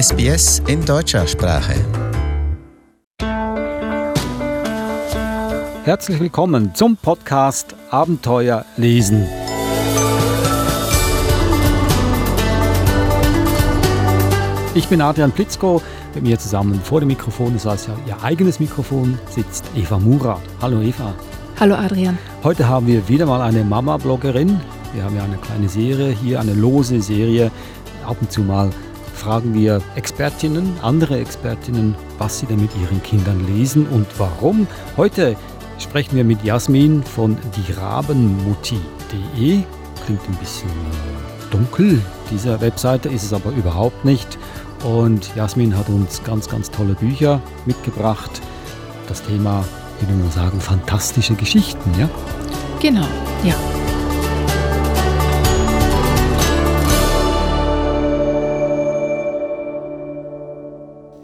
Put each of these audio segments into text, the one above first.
SBS in deutscher Sprache. Herzlich willkommen zum Podcast Abenteuer lesen. Ich bin Adrian Plitzko. Mit mir zusammen vor dem Mikrofon, das heißt ja ihr eigenes Mikrofon, sitzt Eva Mura. Hallo Eva. Hallo Adrian. Heute haben wir wieder mal eine Mama-Bloggerin. Wir haben ja eine kleine Serie hier, eine lose Serie. Ab und zu mal fragen wir Expertinnen, andere Expertinnen, was sie denn mit ihren Kindern lesen und warum. Heute sprechen wir mit Jasmin von dierabenmutti.de. Klingt ein bisschen dunkel. Dieser Webseite ist es aber überhaupt nicht. Und Jasmin hat uns ganz, ganz tolle Bücher mitgebracht. Das Thema, würde man sagen, fantastische Geschichten, ja? Genau, ja.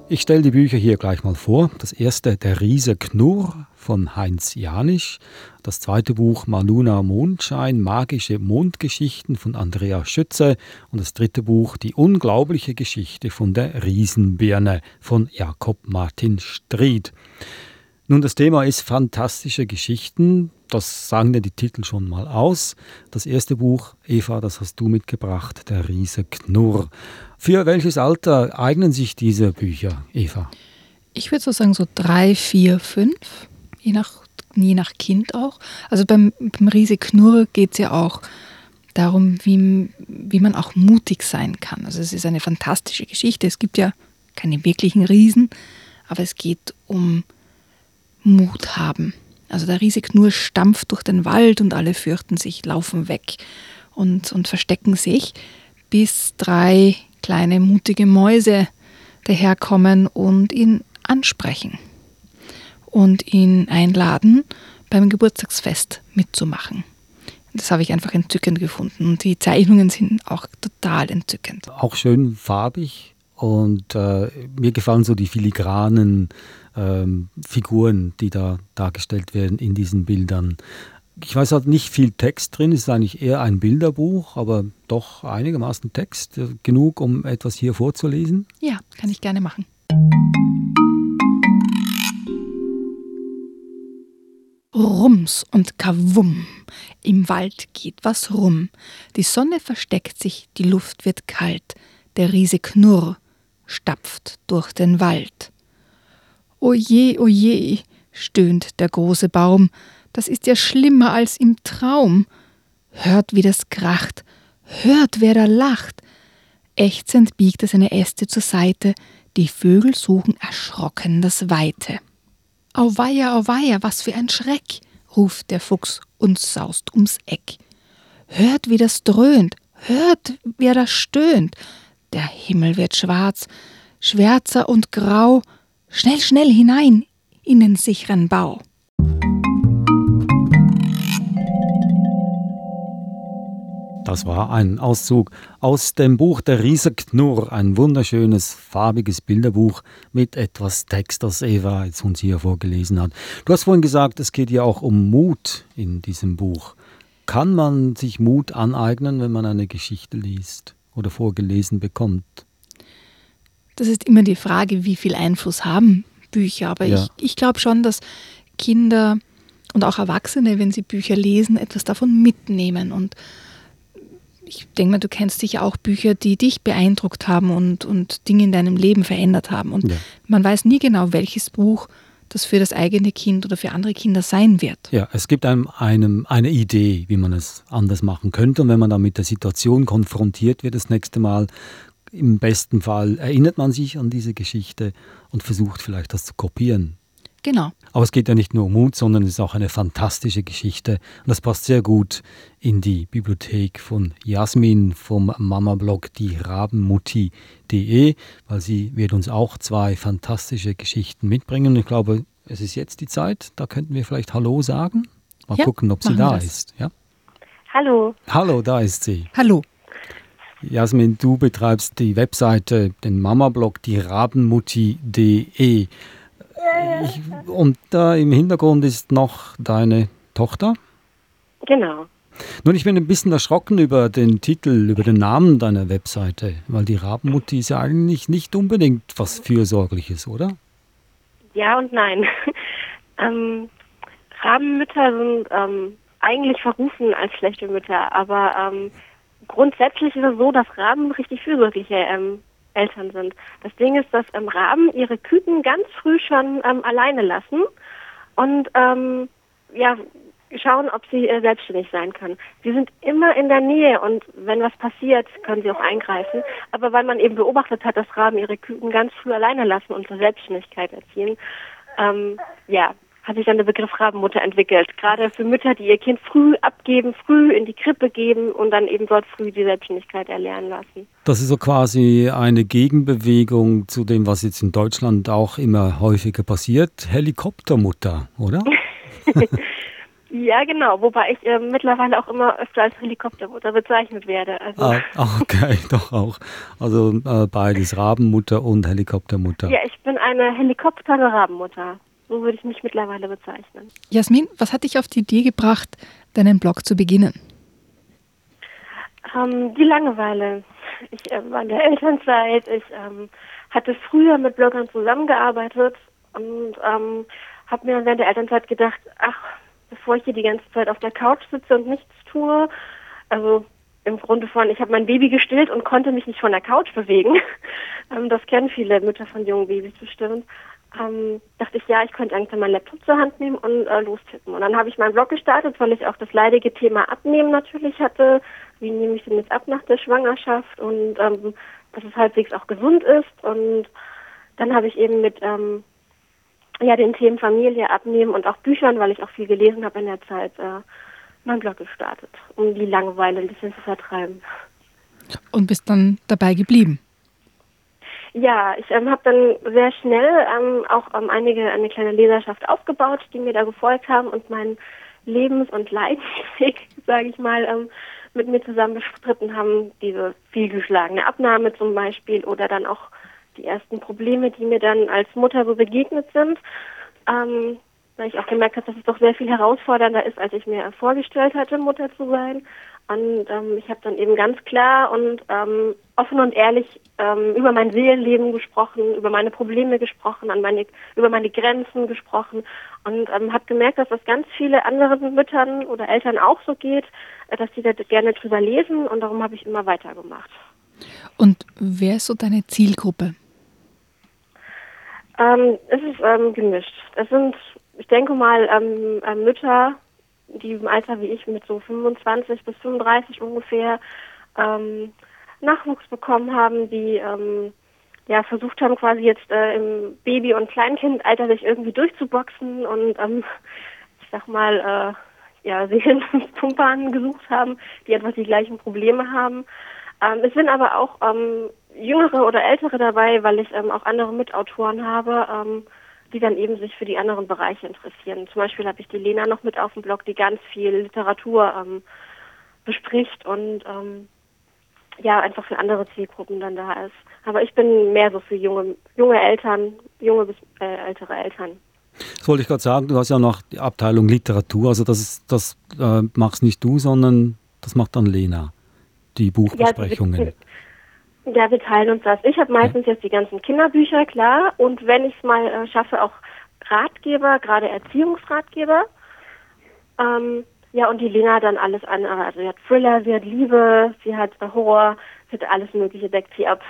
Ich stelle die Bücher hier gleich mal vor. Das erste, Der Riese Knurr von Heinz Janisch. Das zweite Buch, Maluna Mondschein, magische Mondgeschichten von Andrea Schütze. Und das dritte Buch, Die unglaubliche Geschichte von der Riesenbirne von Jakob Martin Stried. Nun, das Thema ist fantastische Geschichten. Das sagen ja die Titel schon mal aus. Das erste Buch, Eva, das hast du mitgebracht, Der Riese Knurr. Für welches Alter eignen sich diese Bücher, Eva? Ich würde so sagen, so drei, vier, fünf, je nach, je nach Kind auch. Also beim, beim Riese Knurr geht es ja auch darum, wie, wie man auch mutig sein kann. Also es ist eine fantastische Geschichte. Es gibt ja keine wirklichen Riesen, aber es geht um Mut haben. Also der Riese Knurr stampft durch den Wald und alle fürchten sich, laufen weg und, und verstecken sich, bis drei kleine mutige Mäuse daherkommen und ihn ansprechen und ihn einladen, beim Geburtstagsfest mitzumachen. Das habe ich einfach entzückend gefunden. Und die Zeichnungen sind auch total entzückend. Auch schön farbig und äh, mir gefallen so die filigranen ähm, Figuren, die da dargestellt werden in diesen Bildern. Ich weiß halt nicht viel Text drin, ist eigentlich eher ein Bilderbuch, aber doch einigermaßen Text. Äh, genug, um etwas hier vorzulesen? Ja, kann ich gerne machen. Rums und Kavum. Im Wald geht was rum. Die Sonne versteckt sich, die Luft wird kalt. Der Riese Knurr stapft durch den Wald. Oje, oje, stöhnt der große Baum, das ist ja schlimmer als im Traum. Hört, wie das kracht, hört, wer da lacht. Ächzend biegt er seine Äste zur Seite, die Vögel suchen erschrocken das Weite. Auweia, auweia, was für ein Schreck, ruft der Fuchs und saust ums Eck. Hört, wie das dröhnt, hört, wer da stöhnt. Der Himmel wird schwarz, schwärzer und grau, Schnell, schnell hinein in den sicheren Bau. Das war ein Auszug aus dem Buch Der Riese Knurr, ein wunderschönes, farbiges Bilderbuch mit etwas Text, das Eva jetzt uns hier vorgelesen hat. Du hast vorhin gesagt, es geht ja auch um Mut in diesem Buch. Kann man sich Mut aneignen, wenn man eine Geschichte liest oder vorgelesen bekommt? Das ist immer die Frage, wie viel Einfluss haben Bücher. Aber ja. ich, ich glaube schon, dass Kinder und auch Erwachsene, wenn sie Bücher lesen, etwas davon mitnehmen. Und ich denke mal, du kennst sicher auch Bücher, die dich beeindruckt haben und, und Dinge in deinem Leben verändert haben. Und ja. man weiß nie genau, welches Buch das für das eigene Kind oder für andere Kinder sein wird. Ja, es gibt einem, einem eine Idee, wie man es anders machen könnte. Und wenn man dann mit der Situation konfrontiert wird das nächste Mal, im besten Fall erinnert man sich an diese Geschichte und versucht vielleicht das zu kopieren. Genau. Aber es geht ja nicht nur um Mut, sondern es ist auch eine fantastische Geschichte. Und das passt sehr gut in die Bibliothek von Jasmin vom Mama-Blog die Rabenmutti.de, weil sie wird uns auch zwei fantastische Geschichten mitbringen. Und ich glaube, es ist jetzt die Zeit, da könnten wir vielleicht Hallo sagen. Mal ja, gucken, ob sie da ist. Ja? Hallo. Hallo, da ist sie. Hallo. Jasmin, du betreibst die Webseite, den Mama-Blog, die Rabenmutti.de. Und da im Hintergrund ist noch deine Tochter? Genau. Nun, ich bin ein bisschen erschrocken über den Titel, über den Namen deiner Webseite, weil die Rabenmutti ist ja eigentlich nicht unbedingt was Fürsorgliches, oder? Ja und nein. ähm, Rabenmütter sind ähm, eigentlich verrufen als schlechte Mütter, aber ähm, grundsätzlich ist es so, dass Raben richtig fürsorgliche ähm, Eltern sind. Das Ding ist, dass ähm, Raben ihre Küken ganz früh schon ähm, alleine lassen und ähm, ja schauen, ob sie äh, selbstständig sein können. Sie sind immer in der Nähe und wenn was passiert, können sie auch eingreifen. Aber weil man eben beobachtet hat, dass Raben ihre Küken ganz früh alleine lassen und zur Selbstständigkeit erziehen, ähm, ja, hat sich dann der Begriff Rabenmutter entwickelt. Gerade für Mütter, die ihr Kind früh abgeben, früh in die Krippe geben und dann eben dort früh die Selbstständigkeit erlernen lassen. Das ist so quasi eine Gegenbewegung zu dem, was jetzt in Deutschland auch immer häufiger passiert. Helikoptermutter, oder? Ja, genau. Wobei ich äh, mittlerweile auch immer öfter als Helikoptermutter bezeichnet werde. Also ah, okay, doch auch. Also äh, beides, Rabenmutter und Helikoptermutter. Ja, ich bin eine Helikopter-Rabenmutter. So würde ich mich mittlerweile bezeichnen. Jasmin, was hat dich auf die Idee gebracht, deinen Blog zu beginnen? Ähm, die Langeweile. Ich äh, war in der Elternzeit. Ich ähm, hatte früher mit Bloggern zusammengearbeitet und ähm, habe mir während der Elternzeit gedacht, ach, bevor ich hier die ganze Zeit auf der Couch sitze und nichts tue. Also im Grunde von, ich habe mein Baby gestillt und konnte mich nicht von der Couch bewegen. ähm, das kennen viele Mütter von jungen Babys bestimmt. Ähm, dachte ich, ja, ich könnte eigentlich meinen Laptop zur Hand nehmen und äh, lostippen. Und dann habe ich meinen Blog gestartet, weil ich auch das leidige Thema Abnehmen natürlich hatte. Wie nehme ich denn jetzt ab nach der Schwangerschaft und ähm, dass es halbwegs auch gesund ist. Und dann habe ich eben mit ähm, ja, den Themen Familie abnehmen und auch Büchern, weil ich auch viel gelesen habe in der Zeit, äh, mein Blog gestartet, um die Langeweile ein bisschen zu vertreiben. Und bist dann dabei geblieben? Ja, ich ähm, habe dann sehr schnell ähm, auch ähm, einige eine kleine Leserschaft aufgebaut, die mir da gefolgt haben und meinen Lebens- und Leidensweg, sage ich mal, ähm, mit mir zusammen bestritten haben. Diese vielgeschlagene Abnahme zum Beispiel oder dann auch die ersten Probleme, die mir dann als Mutter so begegnet sind, ähm, weil ich auch gemerkt habe, dass es doch sehr viel herausfordernder ist, als ich mir vorgestellt hatte, Mutter zu sein. Und ähm, ich habe dann eben ganz klar und ähm, offen und ehrlich ähm, über mein Seelenleben gesprochen, über meine Probleme gesprochen, an meine, über meine Grenzen gesprochen und ähm, habe gemerkt, dass das ganz viele anderen Müttern oder Eltern auch so geht, äh, dass sie da gerne drüber lesen und darum habe ich immer weitergemacht. Und wer ist so deine Zielgruppe? Ähm, es ist ähm, gemischt. Es sind, ich denke mal, ähm, äh, Mütter, die im Alter wie ich mit so 25 bis 35 ungefähr ähm, Nachwuchs bekommen haben, die ähm, ja versucht haben, quasi jetzt äh, im Baby- und Kleinkindalter sich irgendwie durchzuboxen und ähm, ich sag mal, äh, ja, Seelenpumpern gesucht haben, die etwas die gleichen Probleme haben. Ähm, es sind aber auch ähm, jüngere oder ältere dabei, weil ich ähm, auch andere Mitautoren habe, ähm, die dann eben sich für die anderen Bereiche interessieren. Zum Beispiel habe ich die Lena noch mit auf dem Blog, die ganz viel Literatur ähm, bespricht und ähm, ja einfach für andere Zielgruppen dann da ist. Aber ich bin mehr so für junge junge Eltern, junge bis äh, ältere Eltern. Das wollte ich gerade sagen. Du hast ja noch die Abteilung Literatur. Also das ist, das äh, machst nicht du, sondern das macht dann Lena. Die Buchbesprechungen. Ja, ja, wir teilen uns das. Ich habe meistens jetzt die ganzen Kinderbücher, klar. Und wenn ich es mal äh, schaffe, auch Ratgeber, gerade Erziehungsratgeber. Ähm, ja, und die Lena dann alles andere. Also sie hat Thriller, sie hat Liebe, sie hat Horror, sie hat alles Mögliche, deckt sie ab.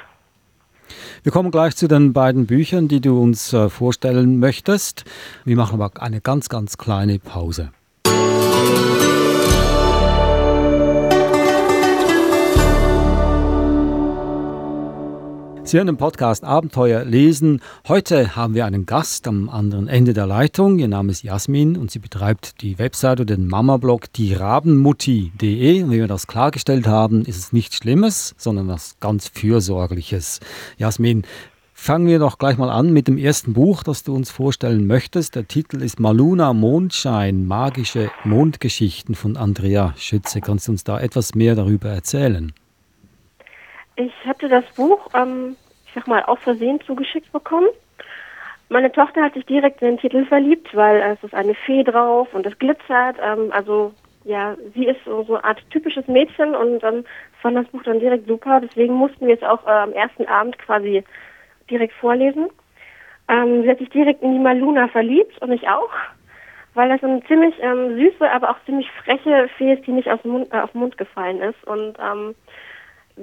Wir kommen gleich zu den beiden Büchern, die du uns äh, vorstellen möchtest. Wir machen aber eine ganz, ganz kleine Pause. Sie hören den Podcast Abenteuer lesen. Heute haben wir einen Gast am anderen Ende der Leitung. Ihr Name ist Jasmin und sie betreibt die Webseite den Mama-Blog dierabenmutti.de. Und wie wir das klargestellt haben, ist es nichts Schlimmes, sondern was ganz Fürsorgliches. Jasmin, fangen wir doch gleich mal an mit dem ersten Buch, das du uns vorstellen möchtest. Der Titel ist Maluna Mondschein, magische Mondgeschichten von Andrea Schütze. Kannst du uns da etwas mehr darüber erzählen? Ich hatte das Buch, ähm, sag mal, auch versehen zugeschickt bekommen. Meine Tochter hat sich direkt in den Titel verliebt, weil es ist eine Fee drauf und es glitzert. Ähm, also ja, sie ist so, so eine Art typisches Mädchen und ähm, fand das Buch dann direkt super. Deswegen mussten wir es auch äh, am ersten Abend quasi direkt vorlesen. Ähm, sie hat sich direkt in die Maluna verliebt und ich auch, weil das eine ziemlich ähm, süße, aber auch ziemlich freche Fee ist, die nicht aus dem Mund, äh, auf den Mund gefallen ist und ähm,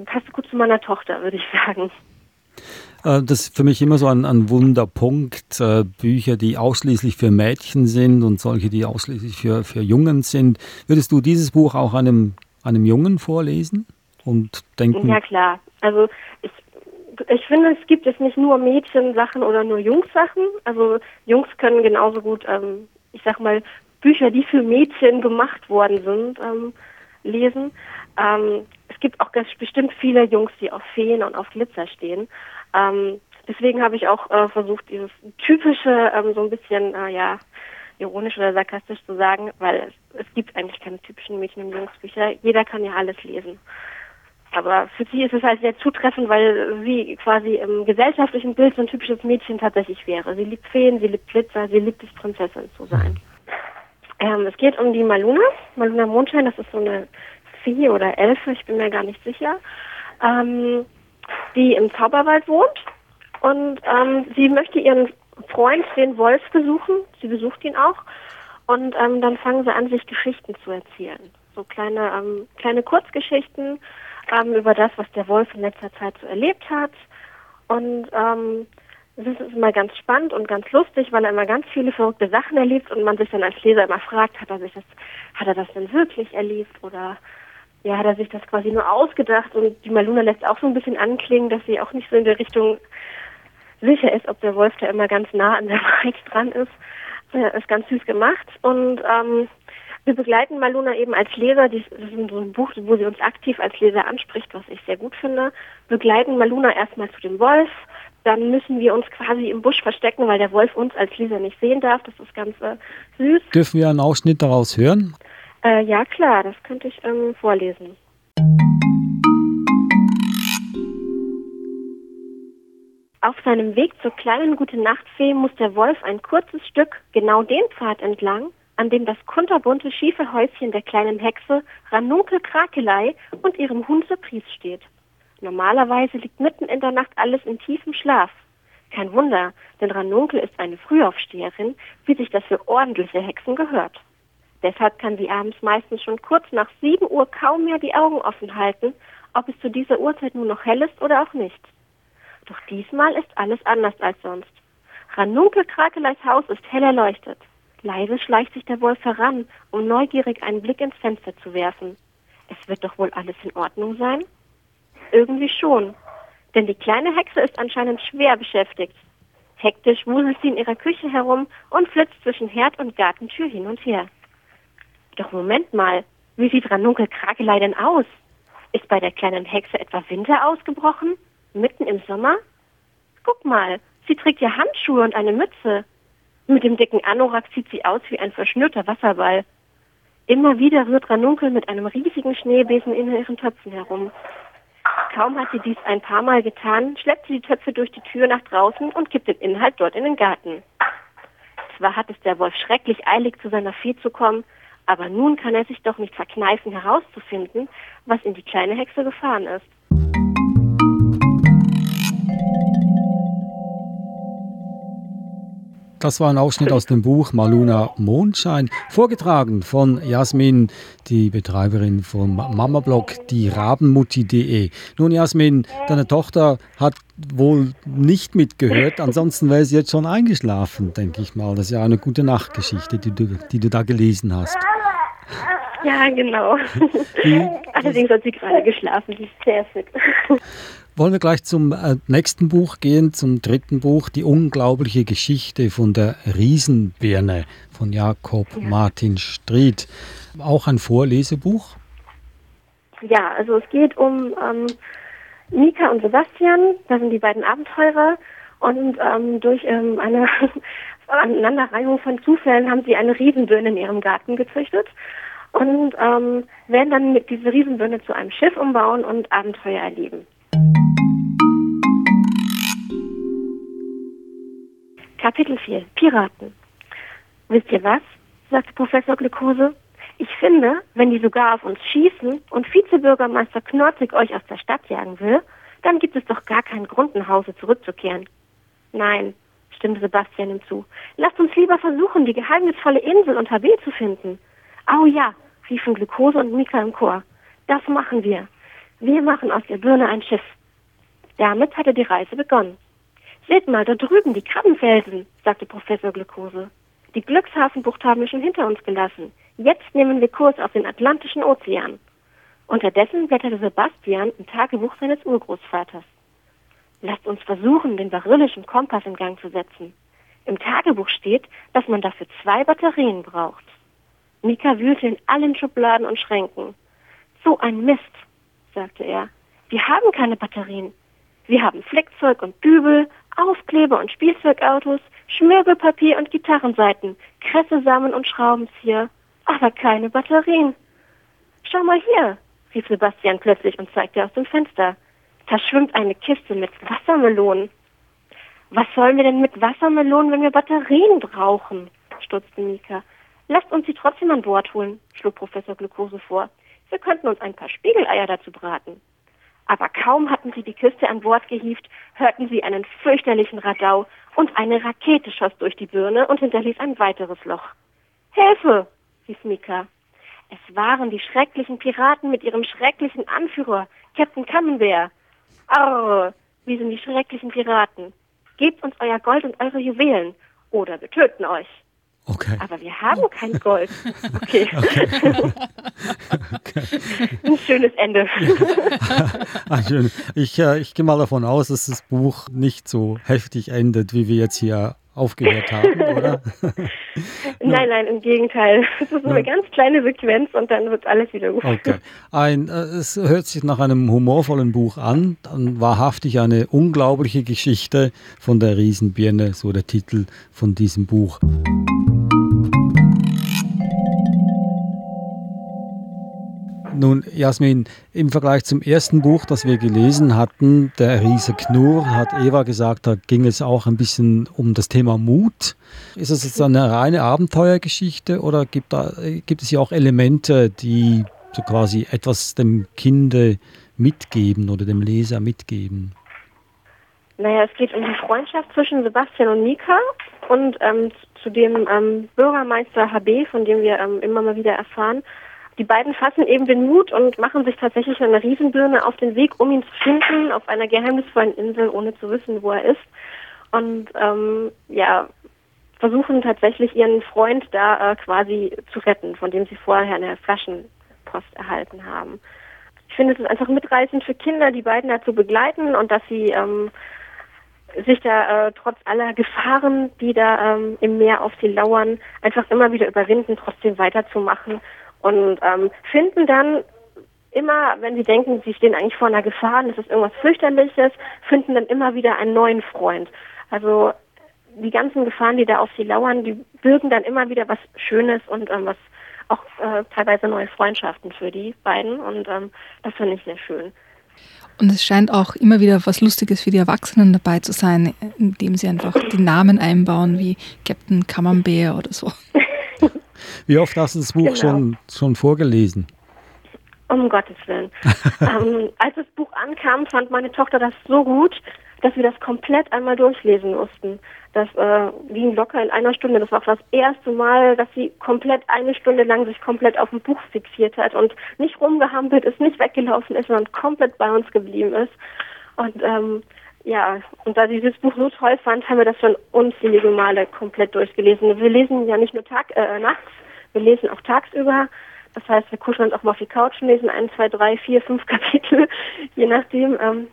passt gut zu meiner Tochter, würde ich sagen. Äh, das ist für mich immer so ein, ein Wunderpunkt. Äh, Bücher, die ausschließlich für Mädchen sind und solche, die ausschließlich für, für Jungen sind. Würdest du dieses Buch auch einem, einem Jungen vorlesen und denken? Ja, klar. Also ich, ich finde, es gibt jetzt nicht nur Mädchensachen oder nur Jungssachen. Also Jungs können genauso gut, ähm, ich sag mal, Bücher, die für Mädchen gemacht worden sind, ähm, lesen. Ähm, es gibt auch ganz bestimmt viele Jungs, die auf Feen und auf Glitzer stehen. Ähm, deswegen habe ich auch äh, versucht, dieses typische ähm, so ein bisschen, äh, ja, ironisch oder sarkastisch zu sagen, weil es, es gibt eigentlich keine typischen Mädchen- und Jungsbücher. Jeder kann ja alles lesen. Aber für sie ist es halt sehr zutreffend, weil sie quasi im gesellschaftlichen Bild so ein typisches Mädchen tatsächlich wäre. Sie liebt Feen, sie liebt Glitzer, sie liebt es, Prinzessin zu sein. Ähm, es geht um die Maluna, Maluna Mondschein, das ist so eine Fee oder Elfe, ich bin mir gar nicht sicher, ähm, die im Zauberwald wohnt. Und ähm, sie möchte ihren Freund, den Wolf, besuchen. Sie besucht ihn auch. Und ähm, dann fangen sie an, sich Geschichten zu erzählen. So kleine, ähm, kleine Kurzgeschichten ähm, über das, was der Wolf in letzter Zeit so erlebt hat. Und ähm, es ist immer ganz spannend und ganz lustig, weil er immer ganz viele verrückte Sachen erlebt und man sich dann als Leser immer fragt, hat er sich das, hat er das denn wirklich erlebt oder ja, hat er sich das quasi nur ausgedacht und die Maluna lässt auch so ein bisschen anklingen, dass sie auch nicht so in der Richtung sicher ist, ob der Wolf da immer ganz nah an der Wahrheit dran ist. Das ist ganz süß gemacht und ähm, wir begleiten Maluna eben als Leser, das ist so ein Buch, wo sie uns aktiv als Leser anspricht, was ich sehr gut finde, begleiten Maluna erstmal zu dem Wolf, dann müssen wir uns quasi im Busch verstecken, weil der Wolf uns als Leser nicht sehen darf, das ist ganz äh, süß. Dürfen wir einen Ausschnitt daraus hören? Äh, ja, klar, das könnte ich ähm, vorlesen. Auf seinem Weg zur kleinen Gute-Nacht-Fee muss der Wolf ein kurzes Stück genau den Pfad entlang, an dem das kunterbunte schiefe Häuschen der kleinen Hexe Ranunkel Krakelei und ihrem Hund Surprise steht. Normalerweise liegt mitten in der Nacht alles in tiefem Schlaf. Kein Wunder, denn Ranunkel ist eine Frühaufsteherin, wie sich das für ordentliche Hexen gehört. Deshalb kann sie abends meistens schon kurz nach 7 Uhr kaum mehr die Augen offen halten, ob es zu dieser Uhrzeit nur noch hell ist oder auch nicht. Doch diesmal ist alles anders als sonst. Ranunkel Krakeleis Haus ist hell erleuchtet. Leise schleicht sich der Wolf heran, um neugierig einen Blick ins Fenster zu werfen. Es wird doch wohl alles in Ordnung sein? Irgendwie schon. Denn die kleine Hexe ist anscheinend schwer beschäftigt. Hektisch wuselt sie in ihrer Küche herum und flitzt zwischen Herd und Gartentür hin und her. Doch Moment mal, wie sieht Ranunkel Krakelei denn aus? Ist bei der kleinen Hexe etwa Winter ausgebrochen? Mitten im Sommer? Guck mal, sie trägt ja Handschuhe und eine Mütze. Mit dem dicken Anorak sieht sie aus wie ein verschnürter Wasserball. Immer wieder rührt Ranunkel mit einem riesigen Schneebesen in ihren Töpfen herum. Kaum hat sie dies ein paar Mal getan, schleppt sie die Töpfe durch die Tür nach draußen und kippt den Inhalt dort in den Garten. Zwar hat es der Wolf schrecklich eilig, zu seiner Fee zu kommen, aber nun kann er sich doch nicht verkneifen, herauszufinden, was in die kleine Hexe gefahren ist. Das war ein Ausschnitt aus dem Buch Maluna Mondschein, vorgetragen von Jasmin, die Betreiberin von Mamablog, die Rabenmutti.de. Nun, Jasmin, deine Tochter hat wohl nicht mitgehört, ansonsten wäre sie jetzt schon eingeschlafen, denke ich mal. Das ist ja eine gute Nachtgeschichte, die du, die du da gelesen hast. Ja, genau. Allerdings hat sie gerade geschlafen, sie ist sehr fit. Wollen wir gleich zum äh, nächsten Buch gehen, zum dritten Buch, Die unglaubliche Geschichte von der Riesenbirne von Jakob ja. Martin Stried. Auch ein Vorlesebuch? Ja, also es geht um ähm, Mika und Sebastian, das sind die beiden Abenteurer und ähm, durch ähm, eine Aneinanderreihung von Zufällen haben sie eine Riesenbirne in ihrem Garten gezüchtet und ähm, werden dann mit dieser Riesenbirne zu einem Schiff umbauen und Abenteuer erleben. Kapitel 4 Piraten Wisst ihr was? sagte Professor Glukose. Ich finde, wenn die sogar auf uns schießen und Vizebürgermeister Knorzig euch aus der Stadt jagen will, dann gibt es doch gar keinen Grund, nach Hause zurückzukehren. Nein, stimmte Sebastian ihm zu. Lasst uns lieber versuchen, die geheimnisvolle Insel unter B zu finden. Au ja, riefen Glukose und Mika im Chor. Das machen wir. Wir machen aus der Birne ein Schiff. Damit hatte die Reise begonnen. Seht mal, da drüben die Krabbenfelsen, sagte Professor Glukose. Die Glückshafenbucht haben wir schon hinter uns gelassen. Jetzt nehmen wir Kurs auf den Atlantischen Ozean. Unterdessen blätterte Sebastian im Tagebuch seines Urgroßvaters. Lasst uns versuchen, den baryllischen Kompass in Gang zu setzen. Im Tagebuch steht, dass man dafür zwei Batterien braucht. Mika wühlte in allen Schubladen und Schränken. So ein Mist, sagte er. Wir haben keine Batterien. Wir haben Fleckzeug und Dübel, Aufkleber und Spielzeugautos, Schmirgelpapier und Gitarrenseiten, Kressesamen und Schraubenzieher, aber keine Batterien. Schau mal hier, rief Sebastian plötzlich und zeigte aus dem Fenster. Da schwimmt eine Kiste mit Wassermelonen. Was sollen wir denn mit Wassermelonen, wenn wir Batterien brauchen? stutzte Mika. Lasst uns sie trotzdem an Bord holen, schlug Professor Glukose vor. Wir könnten uns ein paar Spiegeleier dazu braten. Aber kaum hatten sie die Kiste an Bord gehievt, hörten sie einen fürchterlichen Radau und eine Rakete schoss durch die Birne und hinterließ ein weiteres Loch. Hilfe! rief Mika. Es waren die schrecklichen Piraten mit ihrem schrecklichen Anführer, Captain Camembert. Arr, wie sind die schrecklichen Piraten. Gebt uns euer Gold und eure Juwelen, oder wir töten euch. Okay. Aber wir haben kein Gold. Okay. okay. Ein schönes Ende. ah, schön. Ich, äh, ich gehe mal davon aus, dass das Buch nicht so heftig endet, wie wir jetzt hier aufgehört haben, oder? nein, nein, im Gegenteil. Es ist eine ganz kleine Sequenz und dann wird alles wieder gut. Okay. Ein, äh, es hört sich nach einem humorvollen Buch an, dann wahrhaftig eine unglaubliche Geschichte von der Riesenbirne, so der Titel von diesem Buch. Nun, Jasmin, im Vergleich zum ersten Buch, das wir gelesen hatten, Der Riese Knurr, hat Eva gesagt, da ging es auch ein bisschen um das Thema Mut. Ist es jetzt eine reine Abenteuergeschichte oder gibt, da, gibt es hier auch Elemente, die so quasi etwas dem Kinde mitgeben oder dem Leser mitgeben? Naja, es geht um die Freundschaft zwischen Sebastian und Mika und ähm, zu dem ähm, Bürgermeister HB, von dem wir ähm, immer mal wieder erfahren die beiden fassen eben den Mut und machen sich tatsächlich eine Riesenbirne auf den Weg, um ihn zu finden, auf einer geheimnisvollen Insel, ohne zu wissen, wo er ist. Und ähm, ja, versuchen tatsächlich ihren Freund da äh, quasi zu retten, von dem sie vorher eine Flaschenpost erhalten haben. Ich finde es ist einfach mitreißend für Kinder, die beiden da zu begleiten und dass sie ähm, sich da äh, trotz aller Gefahren, die da ähm, im Meer auf sie lauern, einfach immer wieder überwinden, trotzdem weiterzumachen und ähm, finden dann immer, wenn sie denken, sie stehen eigentlich vor einer Gefahr, das ist irgendwas fürchterliches, finden dann immer wieder einen neuen Freund. Also die ganzen Gefahren, die da auf sie lauern, die birgen dann immer wieder was Schönes und ähm, was auch äh, teilweise neue Freundschaften für die beiden und ähm, das finde ich sehr schön. Und es scheint auch immer wieder was Lustiges für die Erwachsenen dabei zu sein, indem sie einfach die Namen einbauen wie Captain Camembert oder so. Wie oft hast du das Buch genau. schon, schon vorgelesen? Um Gottes Willen. ähm, als das Buch ankam, fand meine Tochter das so gut, dass wir das komplett einmal durchlesen mussten. Das äh, ging locker in einer Stunde. Das war auch das erste Mal, dass sie komplett eine Stunde lang sich komplett auf ein Buch fixiert hat und nicht rumgehampelt ist, nicht weggelaufen ist, sondern komplett bei uns geblieben ist. Und ähm, ja, und da sie dieses Buch so toll fand, haben wir das schon unzählige Male komplett durchgelesen. Wir lesen ja nicht nur Tag, äh, nachts, wir lesen auch tagsüber. Das heißt, wir kuscheln uns auch mal auf die Couch und lesen ein, zwei, drei, vier, fünf Kapitel, je nachdem, ähm,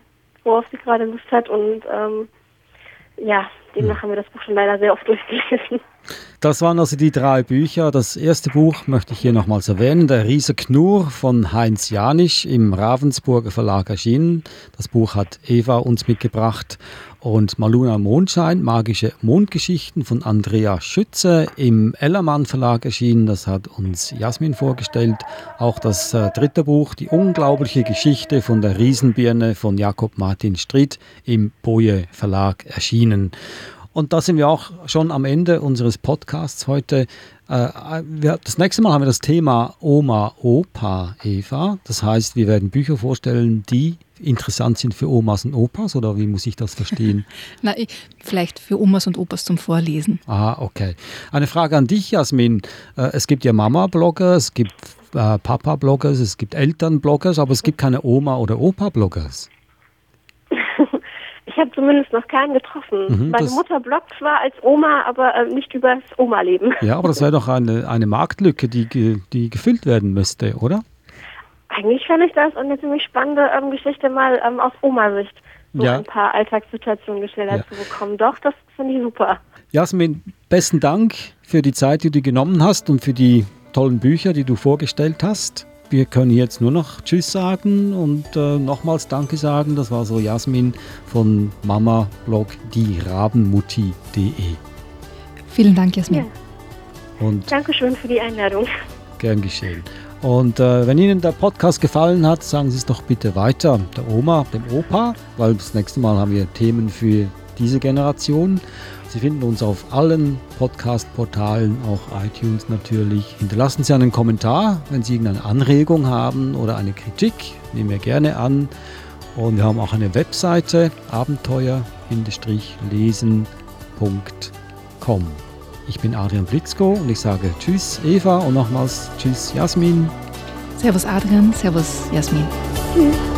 worauf sie gerade Lust hat. Und ähm, ja, demnach hm. haben wir das Buch schon leider sehr oft durchgelesen. Das waren also die drei Bücher. Das erste Buch möchte ich hier nochmals erwähnen, Der Riese Knurr von Heinz Janisch im Ravensburger Verlag erschienen. Das Buch hat Eva uns mitgebracht und Maluna Mondschein, magische Mondgeschichten von Andrea Schütze im Ellermann Verlag erschienen. Das hat uns Jasmin vorgestellt. Auch das äh, dritte Buch, Die unglaubliche Geschichte von der Riesenbirne von Jakob Martin Stritt im Boje Verlag erschienen. Und da sind wir auch schon am Ende unseres Podcasts heute. Äh, das nächste Mal haben wir das Thema Oma, Opa, Eva. Das heißt, wir werden Bücher vorstellen, die interessant sind für Omas und Opas oder wie muss ich das verstehen? Na, vielleicht für Omas und Opas zum Vorlesen. Ah, okay. Eine Frage an dich, Jasmin. Äh, es gibt ja Mama-Blogger, es gibt äh, Papa-Bloggers, es gibt Eltern-Bloggers, aber es gibt keine Oma- oder Opa-Bloggers. Ich habe zumindest noch keinen getroffen. Mhm, Meine Mutter bloggt zwar als Oma, aber äh, nicht über das Oma-Leben. Ja, aber das wäre doch eine, eine Marktlücke, die, die gefüllt werden müsste, oder? Eigentlich fände ich das eine ziemlich spannende ähm, Geschichte mal ähm, aus Oma-Sicht, so ja. ein paar Alltagssituationen geschildert ja. zu bekommen. Doch, das finde ich super. Jasmin, besten Dank für die Zeit, die du genommen hast und für die tollen Bücher, die du vorgestellt hast. Wir können jetzt nur noch Tschüss sagen und äh, nochmals Danke sagen. Das war so Jasmin von Mama Blog dierabenmutti.de. Vielen Dank, Jasmin. Ja. Und Dankeschön für die Einladung. Gern geschehen. Und äh, wenn Ihnen der Podcast gefallen hat, sagen Sie es doch bitte weiter der Oma, dem Opa, weil das nächste Mal haben wir Themen für diese Generation. Sie finden uns auf allen Podcast-Portalen, auch iTunes natürlich. Hinterlassen Sie einen Kommentar, wenn Sie irgendeine Anregung haben oder eine Kritik, nehmen wir gerne an. Und wir haben auch eine Webseite, abenteuer-lesen.com. Ich bin Adrian Blitzko und ich sage Tschüss Eva und nochmals Tschüss Jasmin. Servus Adrian, Servus Jasmin. Tschüss.